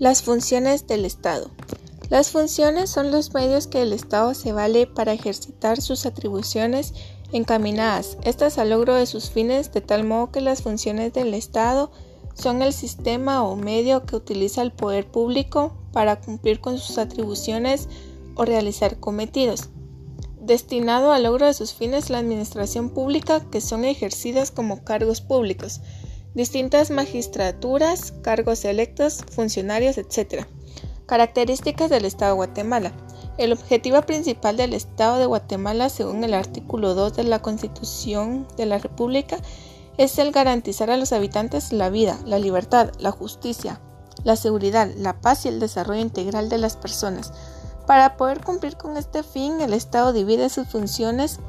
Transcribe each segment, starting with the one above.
Las funciones del Estado. Las funciones son los medios que el Estado se vale para ejercitar sus atribuciones encaminadas, estas al logro de sus fines, de tal modo que las funciones del Estado son el sistema o medio que utiliza el poder público para cumplir con sus atribuciones o realizar cometidos. Destinado al logro de sus fines la administración pública que son ejercidas como cargos públicos, distintas magistraturas, cargos electos, funcionarios, etc. Características del Estado de Guatemala. El objetivo principal del Estado de Guatemala, según el artículo 2 de la Constitución de la República, es el garantizar a los habitantes la vida, la libertad, la justicia, la seguridad, la paz y el desarrollo integral de las personas. Para poder cumplir con este fin, el Estado divide sus funciones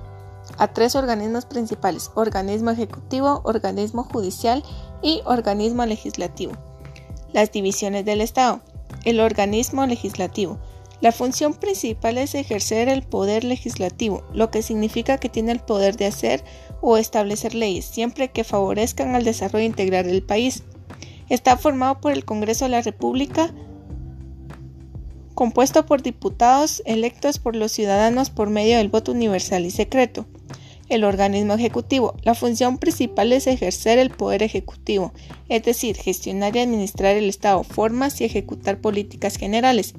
a tres organismos principales, organismo ejecutivo, organismo judicial y organismo legislativo. Las divisiones del Estado. El organismo legislativo. La función principal es ejercer el poder legislativo, lo que significa que tiene el poder de hacer o establecer leyes, siempre que favorezcan al desarrollo integral del país. Está formado por el Congreso de la República, compuesto por diputados electos por los ciudadanos por medio del voto universal y secreto el organismo ejecutivo. La función principal es ejercer el poder ejecutivo, es decir, gestionar y administrar el Estado, formas y ejecutar políticas generales,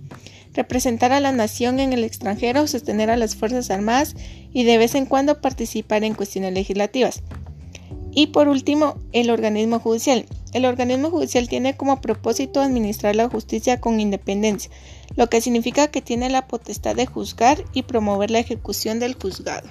representar a la nación en el extranjero, sostener a las Fuerzas Armadas y de vez en cuando participar en cuestiones legislativas. Y por último, el organismo judicial. El organismo judicial tiene como propósito administrar la justicia con independencia, lo que significa que tiene la potestad de juzgar y promover la ejecución del juzgado.